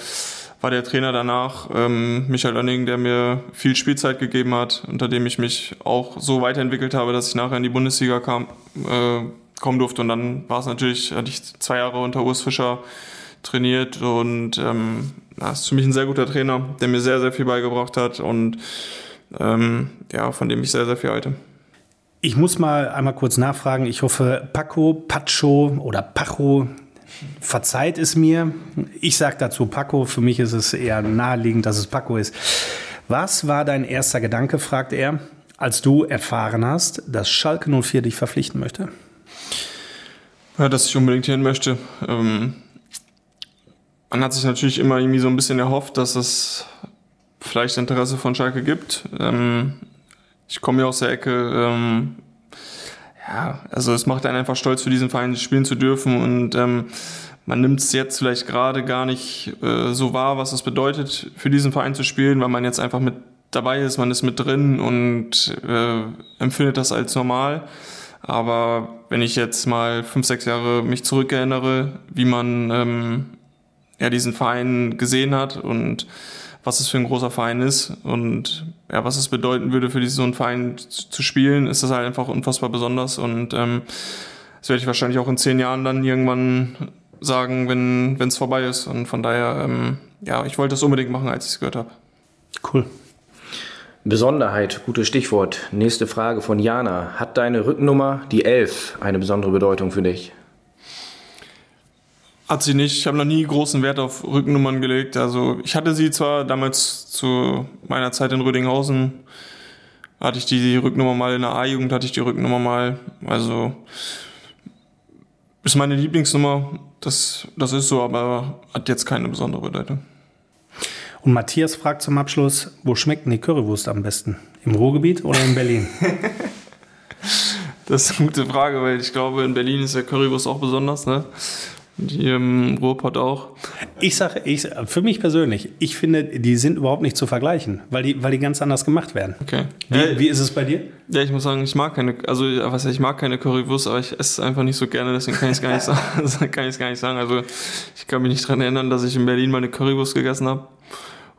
war der Trainer danach, ähm, Michael Lönning, der mir viel Spielzeit gegeben hat, unter dem ich mich auch so weiterentwickelt habe, dass ich nachher in die Bundesliga kam, äh, kommen durfte. Und dann war es natürlich, hatte ich zwei Jahre unter Urs Fischer trainiert und ähm, das ist für mich ein sehr guter Trainer, der mir sehr, sehr viel beigebracht hat und ähm, ja, von dem ich sehr, sehr viel halte. Ich muss mal einmal kurz nachfragen. Ich hoffe, Paco, Pacho oder Pacho, verzeiht es mir. Ich sage dazu Paco. Für mich ist es eher naheliegend, dass es Paco ist. Was war dein erster Gedanke, fragt er, als du erfahren hast, dass Schalke 04 dich verpflichten möchte? Ja, dass ich unbedingt hin möchte. Ähm, man hat sich natürlich immer irgendwie so ein bisschen erhofft, dass es vielleicht Interesse von Schalke gibt. Ähm, ich komme ja aus der Ecke. Ähm, ja, also es macht einen einfach stolz, für diesen Verein spielen zu dürfen und ähm, man nimmt es jetzt vielleicht gerade gar nicht äh, so wahr, was es bedeutet, für diesen Verein zu spielen, weil man jetzt einfach mit dabei ist, man ist mit drin und äh, empfindet das als normal. Aber wenn ich jetzt mal fünf, sechs Jahre mich zurückerinnere, wie man ähm, ja diesen Verein gesehen hat und was es für ein großer Verein ist und ja, was es bedeuten würde, für diesen so einen Verein zu spielen, ist das halt einfach unfassbar besonders und ähm, das werde ich wahrscheinlich auch in zehn Jahren dann irgendwann sagen, wenn es vorbei ist. Und von daher, ähm, ja, ich wollte das unbedingt machen, als ich es gehört habe. Cool. Besonderheit, gutes Stichwort. Nächste Frage von Jana. Hat deine Rückennummer, die 11, eine besondere Bedeutung für dich? Hat sie nicht. Ich habe noch nie großen Wert auf Rückennummern gelegt. Also ich hatte sie zwar damals zu meiner Zeit in Rödinghausen, hatte ich die Rücknummer mal in der A-Jugend, hatte ich die Rücknummer mal. Also ist meine Lieblingsnummer. Das, das ist so, aber hat jetzt keine besondere Bedeutung. Und Matthias fragt zum Abschluss, wo schmeckt denn die Currywurst am besten? Im Ruhrgebiet oder in Berlin? das ist eine gute Frage, weil ich glaube, in Berlin ist der Currywurst auch besonders. Ne? Die im Ruhrpott auch. Ich sage, ich, für mich persönlich, ich finde, die sind überhaupt nicht zu vergleichen, weil die, weil die ganz anders gemacht werden. Okay. Wie, äh, wie ist es bei dir? Ja, ich muss sagen, ich mag keine, also was ich mag keine Currywurst, aber ich esse es einfach nicht so gerne, deswegen kann ich es gar nicht sagen. kann ich gar nicht sagen. Also ich kann mich nicht daran erinnern, dass ich in Berlin mal eine Currywurst gegessen habe.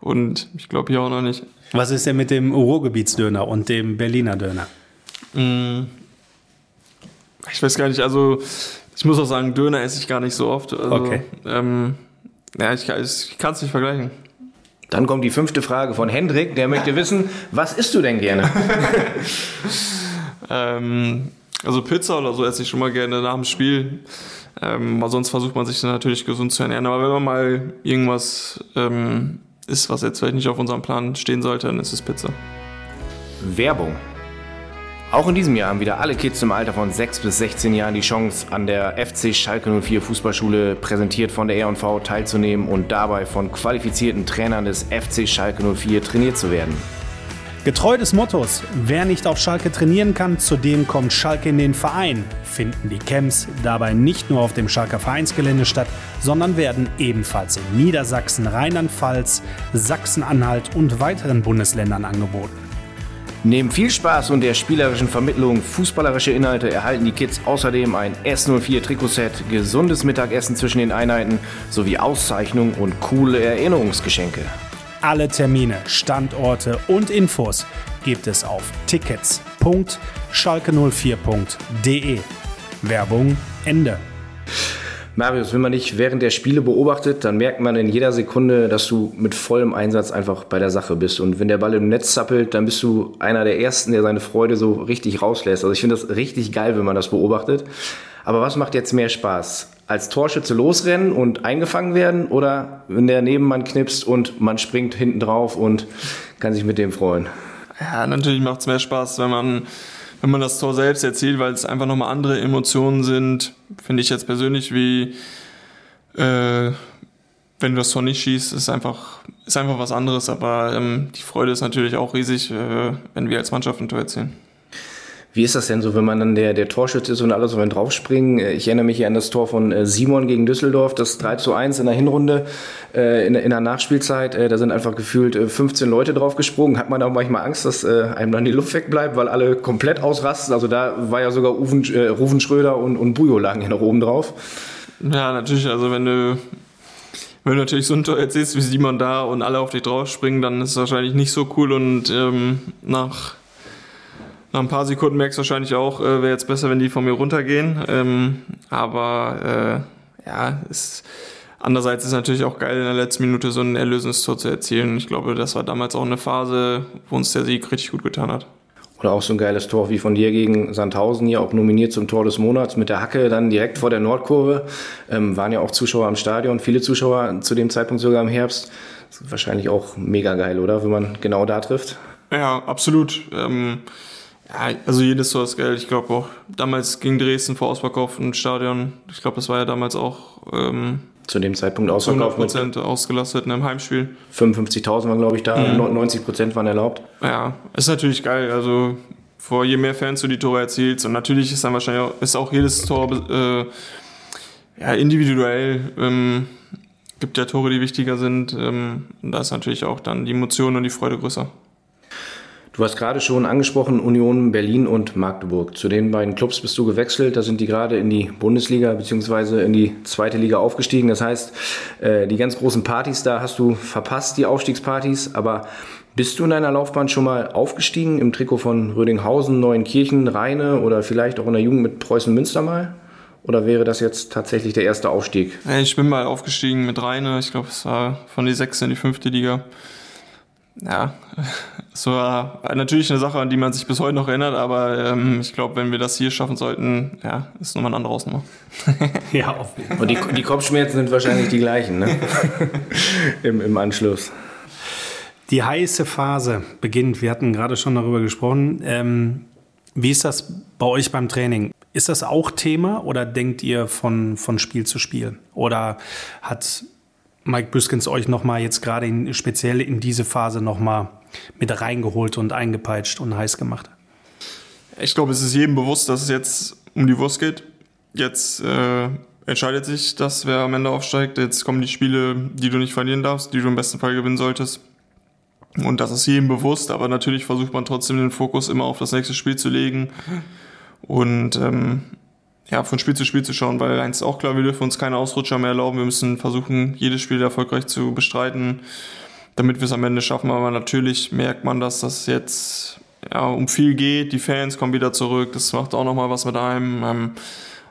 Und ich glaube hier auch noch nicht. Was ist denn mit dem Ruhrgebietsdöner und dem Berliner Döner? Mm. Ich weiß gar nicht, also ich muss auch sagen, Döner esse ich gar nicht so oft. Also, okay. Ähm, ja, ich, ich kann es nicht vergleichen. Dann kommt die fünfte Frage von Hendrik, der möchte wissen, was isst du denn gerne? ähm, also Pizza oder so esse ich schon mal gerne nach dem Spiel. Ähm, aber sonst versucht man sich natürlich gesund zu ernähren. Aber wenn man mal irgendwas ähm, isst, was jetzt vielleicht nicht auf unserem Plan stehen sollte, dann ist es Pizza. Werbung. Auch in diesem Jahr haben wieder alle Kids im Alter von 6 bis 16 Jahren die Chance, an der FC Schalke 04 Fußballschule präsentiert von der R&V teilzunehmen und dabei von qualifizierten Trainern des FC Schalke 04 trainiert zu werden. Getreu des Mottos, wer nicht auf Schalke trainieren kann, zu dem kommt Schalke in den Verein, finden die Camps dabei nicht nur auf dem Schalker Vereinsgelände statt, sondern werden ebenfalls in Niedersachsen, Rheinland-Pfalz, Sachsen-Anhalt und weiteren Bundesländern angeboten. Neben viel Spaß und der spielerischen Vermittlung fußballerische Inhalte erhalten die Kids außerdem ein S04 Trikotset, gesundes Mittagessen zwischen den Einheiten sowie Auszeichnungen und coole Erinnerungsgeschenke. Alle Termine, Standorte und Infos gibt es auf tickets.schalke04.de. Werbung Ende. Marius, wenn man dich während der Spiele beobachtet, dann merkt man in jeder Sekunde, dass du mit vollem Einsatz einfach bei der Sache bist. Und wenn der Ball im Netz zappelt, dann bist du einer der Ersten, der seine Freude so richtig rauslässt. Also ich finde das richtig geil, wenn man das beobachtet. Aber was macht jetzt mehr Spaß? Als Torschütze losrennen und eingefangen werden oder wenn der Nebenmann knipst und man springt hinten drauf und kann sich mit dem freuen? Ja, natürlich macht es mehr Spaß, wenn man wenn man das Tor selbst erzielt, weil es einfach nochmal andere Emotionen sind, finde ich jetzt persönlich, wie äh, wenn du das Tor nicht schießt, ist einfach, ist einfach was anderes. Aber ähm, die Freude ist natürlich auch riesig, äh, wenn wir als Mannschaft ein Tor erzielen. Wie ist das denn so, wenn man dann der, der Torschütze ist und alle so wenn draufspringen? Ich erinnere mich hier an das Tor von äh, Simon gegen Düsseldorf, das 3 zu 1 in der Hinrunde, äh, in, in der Nachspielzeit. Äh, da sind einfach gefühlt 15 Leute draufgesprungen. Hat man auch manchmal Angst, dass einem dann die Luft wegbleibt, weil alle komplett ausrasten? Also da war ja sogar Uven, äh, Ruven Schröder und, und Bujo lagen ja noch oben drauf. Ja, natürlich. Also wenn du wenn du natürlich so ein Tor erzählst wie Simon da und alle auf dich draufspringen, dann ist es wahrscheinlich nicht so cool und ähm, nach nach ein paar Sekunden merkst du wahrscheinlich auch, äh, wäre jetzt besser, wenn die von mir runtergehen. Ähm, aber äh, ja, ist, andererseits ist es natürlich auch geil, in der letzten Minute so ein Erlösungstor zu erzielen. Ich glaube, das war damals auch eine Phase, wo uns der Sieg richtig gut getan hat. Oder auch so ein geiles Tor wie von dir gegen Sandhausen hier, auch nominiert zum Tor des Monats mit der Hacke dann direkt vor der Nordkurve. Ähm, waren ja auch Zuschauer am Stadion, viele Zuschauer zu dem Zeitpunkt sogar im Herbst. Das ist wahrscheinlich auch mega geil, oder? Wenn man genau da trifft. Ja, absolut. Ähm, ja, also jedes Tor ist geil. Ich glaube auch damals gegen Dresden vor Ausverkauf im Stadion. Ich glaube, das war ja damals auch ähm, zu dem Zeitpunkt ausverkauft. 100% ausgelastet in einem Heimspiel. 55.000 waren, glaube ich, da. Mhm. 90% waren erlaubt. Ja, ist natürlich geil. Also, vor je mehr Fans du die Tore erzielst. Und natürlich ist dann wahrscheinlich auch, ist auch jedes Tor äh, ja, individuell. Ähm, gibt ja Tore, die wichtiger sind. Ähm, und da ist natürlich auch dann die Emotion und die Freude größer. Du hast gerade schon angesprochen Union Berlin und Magdeburg. Zu den beiden Clubs bist du gewechselt. Da sind die gerade in die Bundesliga bzw. in die zweite Liga aufgestiegen. Das heißt, äh, die ganz großen Partys da hast du verpasst, die Aufstiegspartys. Aber bist du in deiner Laufbahn schon mal aufgestiegen im Trikot von Rödinghausen, Neuenkirchen, Rheine oder vielleicht auch in der Jugend mit Preußen Münster mal? Oder wäre das jetzt tatsächlich der erste Aufstieg? Ich bin mal aufgestiegen mit Rheine. Ich glaube, es war von die sechste in die fünfte Liga ja, so äh, natürlich eine Sache, an die man sich bis heute noch erinnert, aber ähm, ich glaube, wenn wir das hier schaffen sollten, ja, ist nochmal ein anderer Ausnummer. ja, auf jeden Fall. Und die, die Kopfschmerzen sind wahrscheinlich die gleichen, ne? Im, Im Anschluss. Die heiße Phase beginnt. Wir hatten gerade schon darüber gesprochen. Ähm, wie ist das bei euch beim Training? Ist das auch Thema oder denkt ihr von, von Spiel zu Spiel? Oder hat Mike Büskens euch nochmal jetzt gerade in, speziell in diese Phase nochmal mit reingeholt und eingepeitscht und heiß gemacht? Ich glaube, es ist jedem bewusst, dass es jetzt um die Wurst geht. Jetzt äh, entscheidet sich das, wer am Ende aufsteigt. Jetzt kommen die Spiele, die du nicht verlieren darfst, die du im besten Fall gewinnen solltest. Und das ist jedem bewusst, aber natürlich versucht man trotzdem den Fokus immer auf das nächste Spiel zu legen. Und ähm, ja, von Spiel zu Spiel zu schauen, weil eins ist auch klar, wir dürfen uns keine Ausrutscher mehr erlauben. Wir müssen versuchen, jedes Spiel erfolgreich zu bestreiten, damit wir es am Ende schaffen. Aber natürlich merkt man, dass das jetzt ja, um viel geht. Die Fans kommen wieder zurück. Das macht auch nochmal was mit einem. Ähm,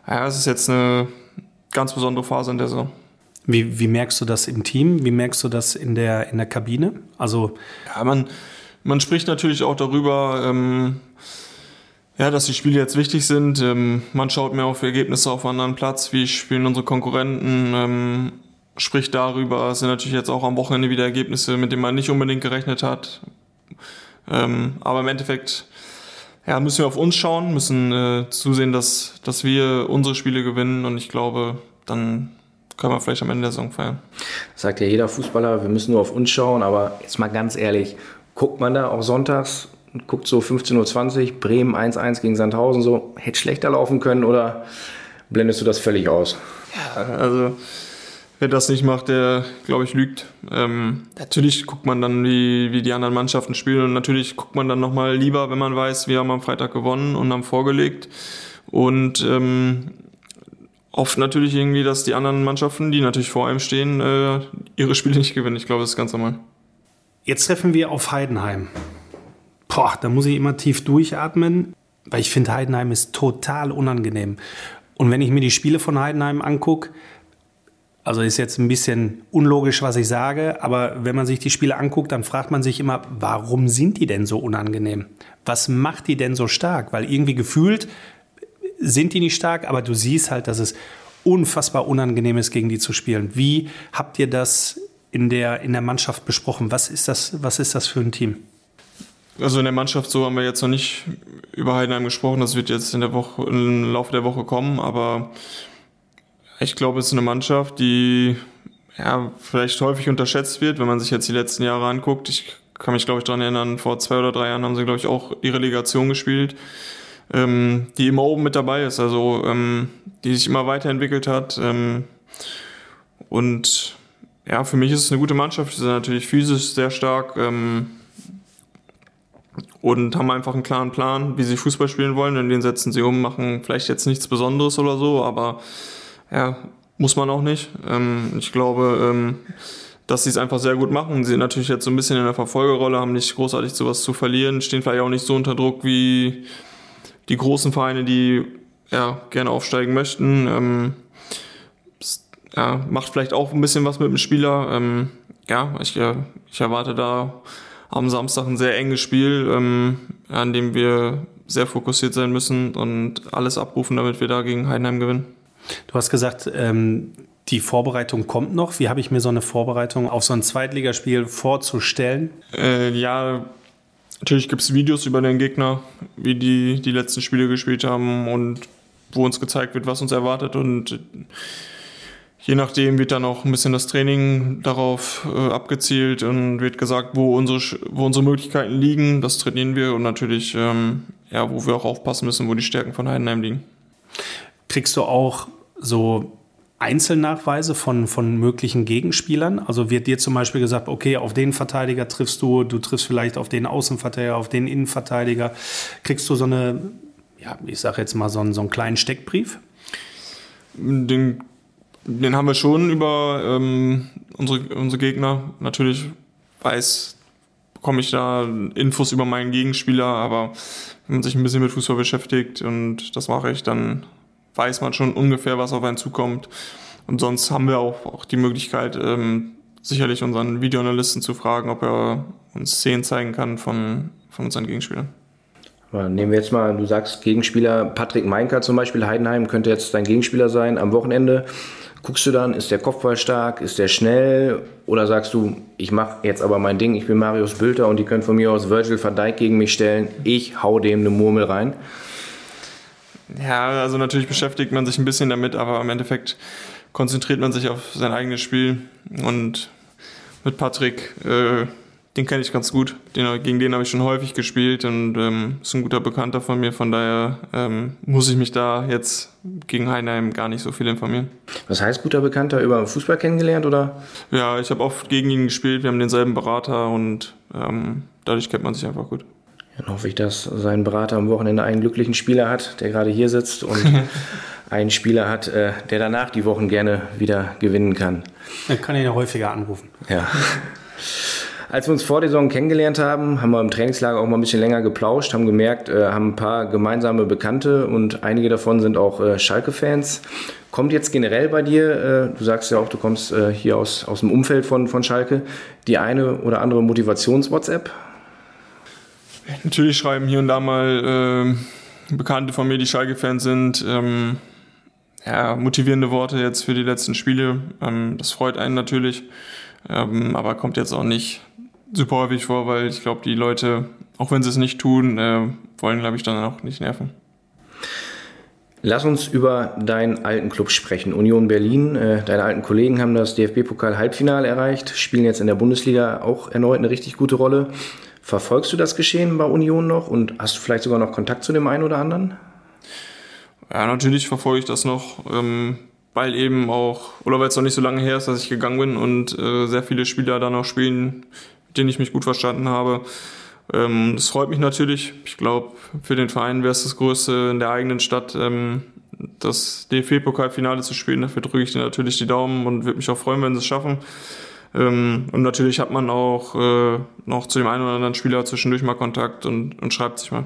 ja, es ist jetzt eine ganz besondere Phase in der Saison. Wie, wie merkst du das im Team? Wie merkst du das in der, in der Kabine? Also ja, man, man spricht natürlich auch darüber, ähm, ja, dass die Spiele jetzt wichtig sind. Ähm, man schaut mehr auf Ergebnisse auf anderen Platz, wie spielen unsere Konkurrenten, ähm, spricht darüber. Es sind natürlich jetzt auch am Wochenende wieder Ergebnisse, mit denen man nicht unbedingt gerechnet hat. Ähm, aber im Endeffekt ja, müssen wir auf uns schauen, müssen äh, zusehen, dass, dass wir unsere Spiele gewinnen und ich glaube, dann können wir vielleicht am Ende der Saison feiern. Das sagt ja jeder Fußballer, wir müssen nur auf uns schauen, aber jetzt mal ganz ehrlich, guckt man da auch sonntags guckt so 15.20 Uhr, Bremen 1-1 gegen Sandhausen, so hätte schlechter laufen können oder blendest du das völlig aus? Ja, also wer das nicht macht, der, glaube ich, lügt. Ähm, natürlich guckt man dann, wie, wie die anderen Mannschaften spielen und natürlich guckt man dann nochmal lieber, wenn man weiß, wir haben am Freitag gewonnen und haben vorgelegt und ähm, oft natürlich irgendwie, dass die anderen Mannschaften, die natürlich vor einem stehen, äh, ihre Spiele nicht gewinnen. Ich glaube, das ist ganz normal. Jetzt treffen wir auf Heidenheim boah, da muss ich immer tief durchatmen, weil ich finde, Heidenheim ist total unangenehm. Und wenn ich mir die Spiele von Heidenheim angucke, also ist jetzt ein bisschen unlogisch, was ich sage, aber wenn man sich die Spiele anguckt, dann fragt man sich immer, warum sind die denn so unangenehm? Was macht die denn so stark? Weil irgendwie gefühlt sind die nicht stark, aber du siehst halt, dass es unfassbar unangenehm ist, gegen die zu spielen. Wie habt ihr das in der, in der Mannschaft besprochen? Was ist das, was ist das für ein Team? Also in der Mannschaft so haben wir jetzt noch nicht über Heidenheim gesprochen. Das wird jetzt in der Woche, im Laufe der Woche kommen. Aber ich glaube, es ist eine Mannschaft, die ja, vielleicht häufig unterschätzt wird, wenn man sich jetzt die letzten Jahre anguckt. Ich kann mich, glaube ich, daran erinnern, vor zwei oder drei Jahren haben sie, glaube ich, auch die Relegation gespielt, ähm, die immer oben mit dabei ist, also ähm, die sich immer weiterentwickelt hat. Ähm, und ja, für mich ist es eine gute Mannschaft. Sie sind natürlich physisch sehr stark. Ähm, und haben einfach einen klaren Plan, wie sie Fußball spielen wollen und den setzen sie um, machen vielleicht jetzt nichts Besonderes oder so, aber ja, muss man auch nicht. Ähm, ich glaube, ähm, dass sie es einfach sehr gut machen. Sie sind natürlich jetzt so ein bisschen in der Verfolgerrolle, haben nicht großartig sowas zu verlieren, stehen vielleicht auch nicht so unter Druck wie die großen Vereine, die ja gerne aufsteigen möchten. Ähm, ja, macht vielleicht auch ein bisschen was mit dem Spieler. Ähm, ja, ich, äh, ich erwarte da am Samstag ein sehr enges Spiel, ähm, an dem wir sehr fokussiert sein müssen und alles abrufen, damit wir da gegen Heidenheim gewinnen. Du hast gesagt, ähm, die Vorbereitung kommt noch. Wie habe ich mir so eine Vorbereitung auf so ein Zweitligaspiel vorzustellen? Äh, ja, natürlich gibt es Videos über den Gegner, wie die die letzten Spiele gespielt haben und wo uns gezeigt wird, was uns erwartet und je nachdem wird dann auch ein bisschen das Training darauf äh, abgezielt und wird gesagt, wo unsere, wo unsere Möglichkeiten liegen. Das trainieren wir und natürlich, ähm, ja, wo wir auch aufpassen müssen, wo die Stärken von Heidenheim liegen. Kriegst du auch so Einzelnachweise von, von möglichen Gegenspielern? Also wird dir zum Beispiel gesagt, okay, auf den Verteidiger triffst du, du triffst vielleicht auf den Außenverteidiger, auf den Innenverteidiger. Kriegst du so eine, ja, ich sag jetzt mal so einen, so einen kleinen Steckbrief? Den, den haben wir schon über ähm, unsere, unsere Gegner. Natürlich weiß, bekomme ich da Infos über meinen Gegenspieler, aber wenn man sich ein bisschen mit Fußball beschäftigt und das mache ich, dann weiß man schon ungefähr, was auf einen zukommt. Und sonst haben wir auch, auch die Möglichkeit, ähm, sicherlich unseren Videoanalysten zu fragen, ob er uns Szenen zeigen kann von, von unseren Gegenspielern. Nehmen wir jetzt mal, du sagst Gegenspieler Patrick Meinker zum Beispiel, Heidenheim könnte jetzt dein Gegenspieler sein am Wochenende. Guckst du dann, ist der Kopfball stark, ist der schnell oder sagst du, ich mache jetzt aber mein Ding, ich bin Marius Bülter und die können von mir aus Virgil van Dijk gegen mich stellen, ich hau dem eine Murmel rein? Ja, also natürlich beschäftigt man sich ein bisschen damit, aber im Endeffekt konzentriert man sich auf sein eigenes Spiel. Und mit Patrick, äh, den kenne ich ganz gut. Den, gegen den habe ich schon häufig gespielt und ähm, ist ein guter Bekannter von mir. Von daher ähm, muss ich mich da jetzt gegen Heinheim gar nicht so viel informieren. Was heißt guter Bekannter? Über Fußball kennengelernt oder? Ja, ich habe oft gegen ihn gespielt. Wir haben denselben Berater und ähm, dadurch kennt man sich einfach gut. Dann hoffe ich, dass sein Berater am Wochenende einen glücklichen Spieler hat, der gerade hier sitzt und einen Spieler hat, äh, der danach die Wochen gerne wieder gewinnen kann. Dann kann ihn ja häufiger anrufen. Ja. Als wir uns vor der Saison kennengelernt haben, haben wir im Trainingslager auch mal ein bisschen länger geplauscht, haben gemerkt, äh, haben ein paar gemeinsame Bekannte und einige davon sind auch äh, Schalke-Fans. Kommt jetzt generell bei dir, äh, du sagst ja auch, du kommst äh, hier aus, aus dem Umfeld von, von Schalke, die eine oder andere Motivations-WhatsApp? Natürlich schreiben hier und da mal äh, Bekannte von mir, die Schalke-Fans sind, ähm, ja, motivierende Worte jetzt für die letzten Spiele. Ähm, das freut einen natürlich, ähm, aber kommt jetzt auch nicht super häufig vor, weil ich glaube, die Leute, auch wenn sie es nicht tun, äh, wollen, glaube ich, dann auch nicht nerven. Lass uns über deinen alten Club sprechen. Union Berlin, äh, deine alten Kollegen haben das DFB-Pokal-Halbfinale erreicht, spielen jetzt in der Bundesliga auch erneut eine richtig gute Rolle. Verfolgst du das Geschehen bei Union noch und hast du vielleicht sogar noch Kontakt zu dem einen oder anderen? Ja, natürlich verfolge ich das noch, ähm, weil eben auch, oder weil es noch nicht so lange her ist, dass ich gegangen bin und äh, sehr viele Spieler da noch spielen, denen ich mich gut verstanden habe. Ähm, das freut mich natürlich. Ich glaube, für den Verein wäre es das Größte in der eigenen Stadt, ähm, das DFB-Pokalfinale zu spielen. Dafür drücke ich dir natürlich die Daumen und würde mich auch freuen, wenn sie es schaffen. Ähm, und natürlich hat man auch äh, noch zu dem einen oder anderen Spieler zwischendurch mal Kontakt und, und schreibt sich mal.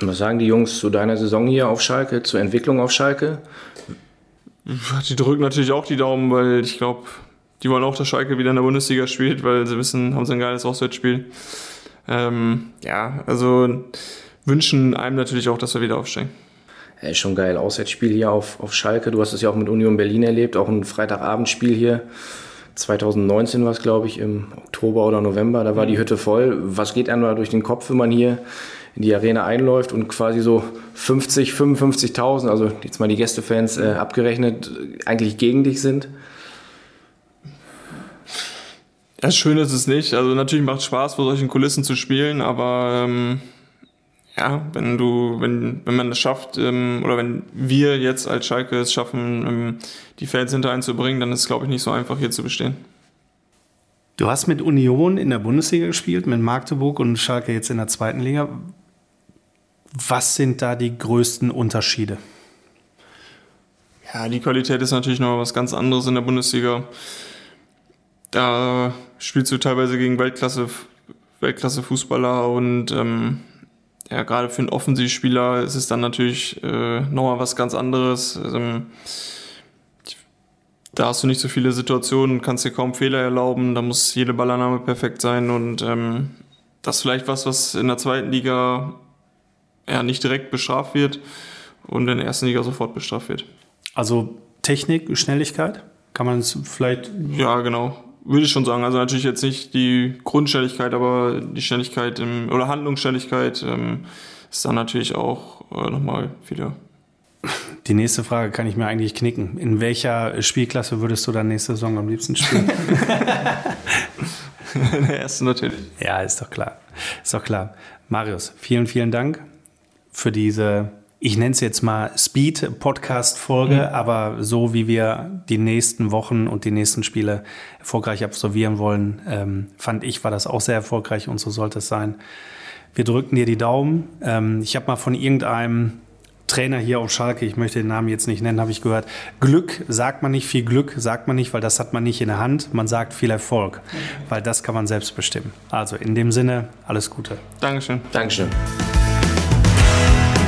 Was sagen die Jungs zu deiner Saison hier auf Schalke, zur Entwicklung auf Schalke? Die drücken natürlich auch die Daumen, weil ich glaube, die wollen auch, dass Schalke wieder in der Bundesliga spielt, weil sie wissen, haben sie ein geiles Auswärtsspiel. Ähm, ja, also wünschen einem natürlich auch, dass wir wieder aufsteigen. Ja, ist schon geil. Auswärtsspiel hier auf, auf Schalke. Du hast es ja auch mit Union Berlin erlebt, auch ein Freitagabendspiel hier. 2019 war es, glaube ich, im Oktober oder November, da war die Hütte voll. Was geht einem da durch den Kopf, wenn man hier in die Arena einläuft und quasi so 50, 55.000, also jetzt mal die Gästefans äh, abgerechnet, eigentlich gegen dich sind? Das Schöne ist es nicht. Also natürlich macht es Spaß, vor solchen Kulissen zu spielen, aber ähm, ja, wenn du, wenn, wenn man es schafft, ähm, oder wenn wir jetzt als Schalke es schaffen, ähm, die Fans hinter einzubringen, dann ist es, glaube ich, nicht so einfach, hier zu bestehen. Du hast mit Union in der Bundesliga gespielt, mit Magdeburg und Schalke jetzt in der zweiten Liga. Was sind da die größten Unterschiede? Ja, die Qualität ist natürlich noch was ganz anderes in der Bundesliga. Da spielst du teilweise gegen Weltklasse, Weltklasse Fußballer und ähm, ja, gerade für einen Offensivspieler ist es dann natürlich äh, nochmal was ganz anderes. Ähm, da hast du nicht so viele Situationen, kannst dir kaum Fehler erlauben, da muss jede Ballannahme perfekt sein und ähm, das ist vielleicht was, was in der zweiten Liga ja nicht direkt bestraft wird und in der ersten Liga sofort bestraft wird. Also Technik, Schnelligkeit? Kann man es vielleicht. Ja, genau. Würde ich schon sagen. Also natürlich jetzt nicht die Grundschnelligkeit, aber die Schnelligkeit im, oder Handlungsschnelligkeit ähm, ist dann natürlich auch äh, nochmal wieder. Die nächste Frage kann ich mir eigentlich knicken. In welcher Spielklasse würdest du dann nächste Saison am liebsten spielen? In der ersten natürlich. Ja, ist doch klar. Ist doch klar. Marius, vielen, vielen Dank für diese ich nenne es jetzt mal Speed-Podcast-Folge, mhm. aber so wie wir die nächsten Wochen und die nächsten Spiele erfolgreich absolvieren wollen, ähm, fand ich, war das auch sehr erfolgreich und so sollte es sein. Wir drücken dir die Daumen. Ähm, ich habe mal von irgendeinem Trainer hier auf Schalke, ich möchte den Namen jetzt nicht nennen, habe ich gehört. Glück sagt man nicht, viel Glück sagt man nicht, weil das hat man nicht in der Hand. Man sagt viel Erfolg, weil das kann man selbst bestimmen. Also in dem Sinne, alles Gute. Dankeschön. Dankeschön.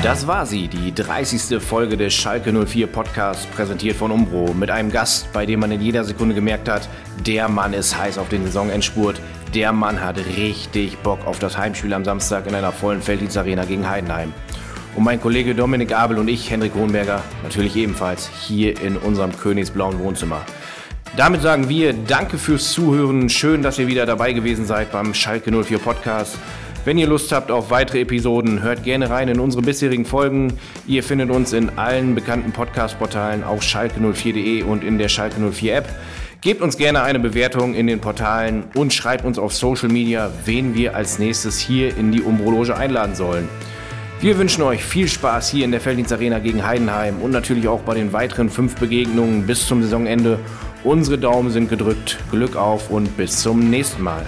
Das war sie, die 30. Folge des Schalke 04 Podcasts, präsentiert von Umbro, mit einem Gast, bei dem man in jeder Sekunde gemerkt hat, der Mann ist heiß auf den Saisonendspurt, der Mann hat richtig Bock auf das Heimspiel am Samstag in einer vollen Felddienstarena gegen Heidenheim. Und mein Kollege Dominik Abel und ich, Henrik Hohenberger, natürlich ebenfalls hier in unserem königsblauen Wohnzimmer. Damit sagen wir Danke fürs Zuhören. Schön, dass ihr wieder dabei gewesen seid beim Schalke 04 Podcast. Wenn ihr Lust habt auf weitere Episoden, hört gerne rein in unsere bisherigen Folgen. Ihr findet uns in allen bekannten Podcast-Portalen auf schalke04.de und in der Schalke 04 App. Gebt uns gerne eine Bewertung in den Portalen und schreibt uns auf Social Media, wen wir als nächstes hier in die Umbrologe einladen sollen. Wir wünschen euch viel Spaß hier in der Felddienst Arena gegen Heidenheim und natürlich auch bei den weiteren fünf Begegnungen bis zum Saisonende. Unsere Daumen sind gedrückt. Glück auf und bis zum nächsten Mal.